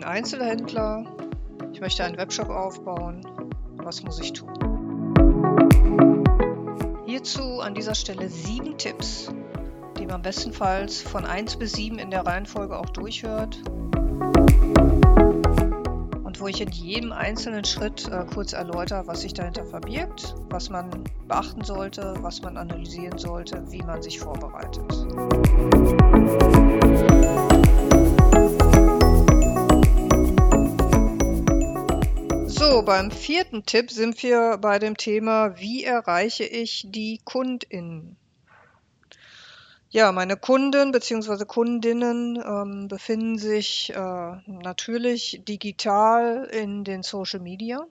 bin Einzelhändler, ich möchte einen Webshop aufbauen. Was muss ich tun? Hierzu an dieser Stelle sieben Tipps, die man bestenfalls von 1 bis 7 in der Reihenfolge auch durchhört und wo ich in jedem einzelnen Schritt äh, kurz erläutere, was sich dahinter verbirgt, was man beachten sollte, was man analysieren sollte, wie man sich vorbereitet. Beim vierten Tipp sind wir bei dem Thema, wie erreiche ich die KundInnen? Ja, meine Kunden bzw. Kundinnen ähm, befinden sich äh, natürlich digital in den Social Media.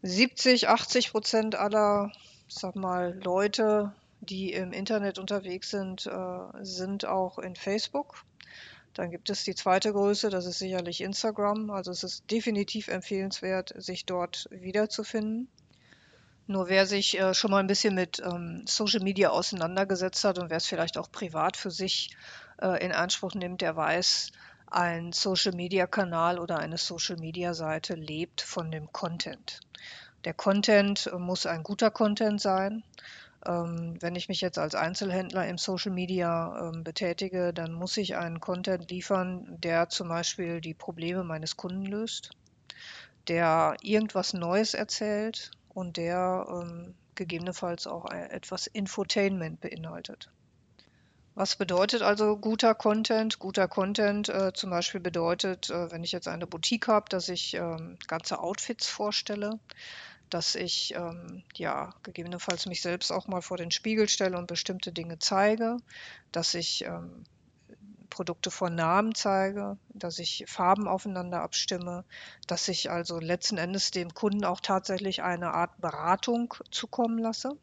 70, 80 Prozent aller, sag mal, Leute, die im Internet unterwegs sind, äh, sind auch in Facebook. Dann gibt es die zweite Größe, das ist sicherlich Instagram. Also es ist definitiv empfehlenswert, sich dort wiederzufinden. Nur wer sich äh, schon mal ein bisschen mit ähm, Social Media auseinandergesetzt hat und wer es vielleicht auch privat für sich äh, in Anspruch nimmt, der weiß, ein Social Media Kanal oder eine Social Media Seite lebt von dem Content. Der Content muss ein guter Content sein. Ähm, wenn ich mich jetzt als Einzelhändler im Social Media ähm, betätige, dann muss ich einen Content liefern, der zum Beispiel die Probleme meines Kunden löst, der irgendwas Neues erzählt und der ähm, gegebenenfalls auch etwas Infotainment beinhaltet. Was bedeutet also guter Content? Guter Content äh, zum Beispiel bedeutet, äh, wenn ich jetzt eine Boutique habe, dass ich ähm, ganze Outfits vorstelle, dass ich ähm, ja gegebenenfalls mich selbst auch mal vor den Spiegel stelle und bestimmte Dinge zeige, dass ich ähm, Produkte vor Namen zeige, dass ich Farben aufeinander abstimme, dass ich also letzten Endes dem Kunden auch tatsächlich eine Art Beratung zukommen lasse,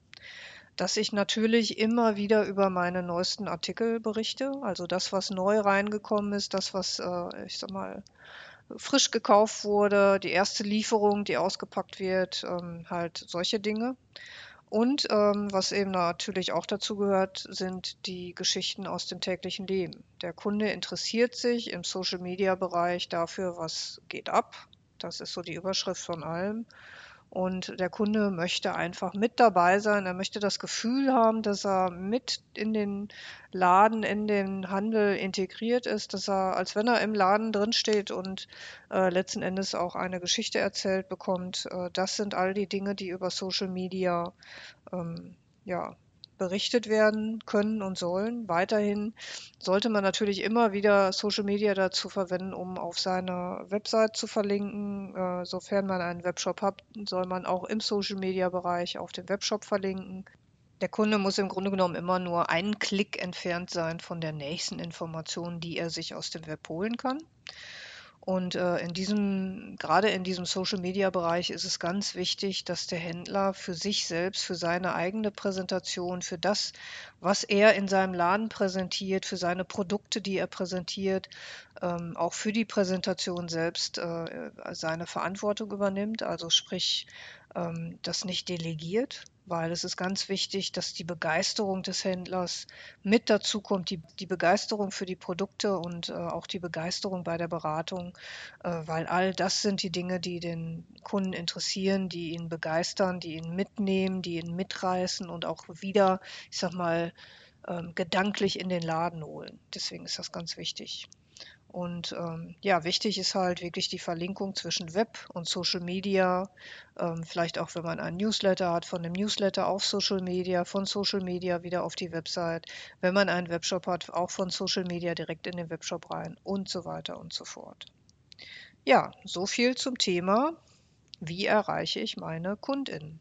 dass ich natürlich immer wieder über meine neuesten Artikel berichte, also das, was neu reingekommen ist, das, was äh, ich sag mal frisch gekauft wurde, die erste Lieferung, die ausgepackt wird, ähm, halt solche Dinge. Und ähm, was eben natürlich auch dazu gehört, sind die Geschichten aus dem täglichen Leben. Der Kunde interessiert sich im Social-Media-Bereich dafür, was geht ab. Das ist so die Überschrift von allem. Und der Kunde möchte einfach mit dabei sein. Er möchte das Gefühl haben, dass er mit in den Laden, in den Handel integriert ist, dass er, als wenn er im Laden drinsteht und äh, letzten Endes auch eine Geschichte erzählt bekommt. Äh, das sind all die Dinge, die über Social Media ähm, ja, berichtet werden können und sollen. Weiterhin sollte man natürlich immer wieder Social Media dazu verwenden, um auf seine Website zu verlinken. Äh, sofern man einen Webshop hat, soll man auch im Social Media Bereich auf dem Webshop verlinken. Der Kunde muss im Grunde genommen immer nur einen Klick entfernt sein von der nächsten Information, die er sich aus dem Web holen kann. Und äh, in diesem, gerade in diesem Social Media Bereich ist es ganz wichtig, dass der Händler für sich selbst, für seine eigene Präsentation, für das, was er in seinem Laden präsentiert, für seine Produkte, die er präsentiert, ähm, auch für die Präsentation selbst äh, seine Verantwortung übernimmt. Also sprich, ähm, das nicht delegiert, weil es ist ganz wichtig, dass die Begeisterung des Händlers mit dazu kommt, die, die Begeisterung für die Produkte und äh, auch die Begeisterung bei der Beratung, äh, weil all das sind die Dinge, die den Kunden interessieren, die ihn begeistern, die ihn mitnehmen, die ihn mitreißen und auch wieder, ich sag mal, ähm, gedanklich in den Laden holen. Deswegen ist das ganz wichtig. Und ähm, ja, wichtig ist halt wirklich die Verlinkung zwischen Web und Social Media. Ähm, vielleicht auch, wenn man einen Newsletter hat, von dem Newsletter auf Social Media, von Social Media wieder auf die Website. Wenn man einen Webshop hat, auch von Social Media direkt in den Webshop rein und so weiter und so fort. Ja, so viel zum Thema, wie erreiche ich meine KundInnen.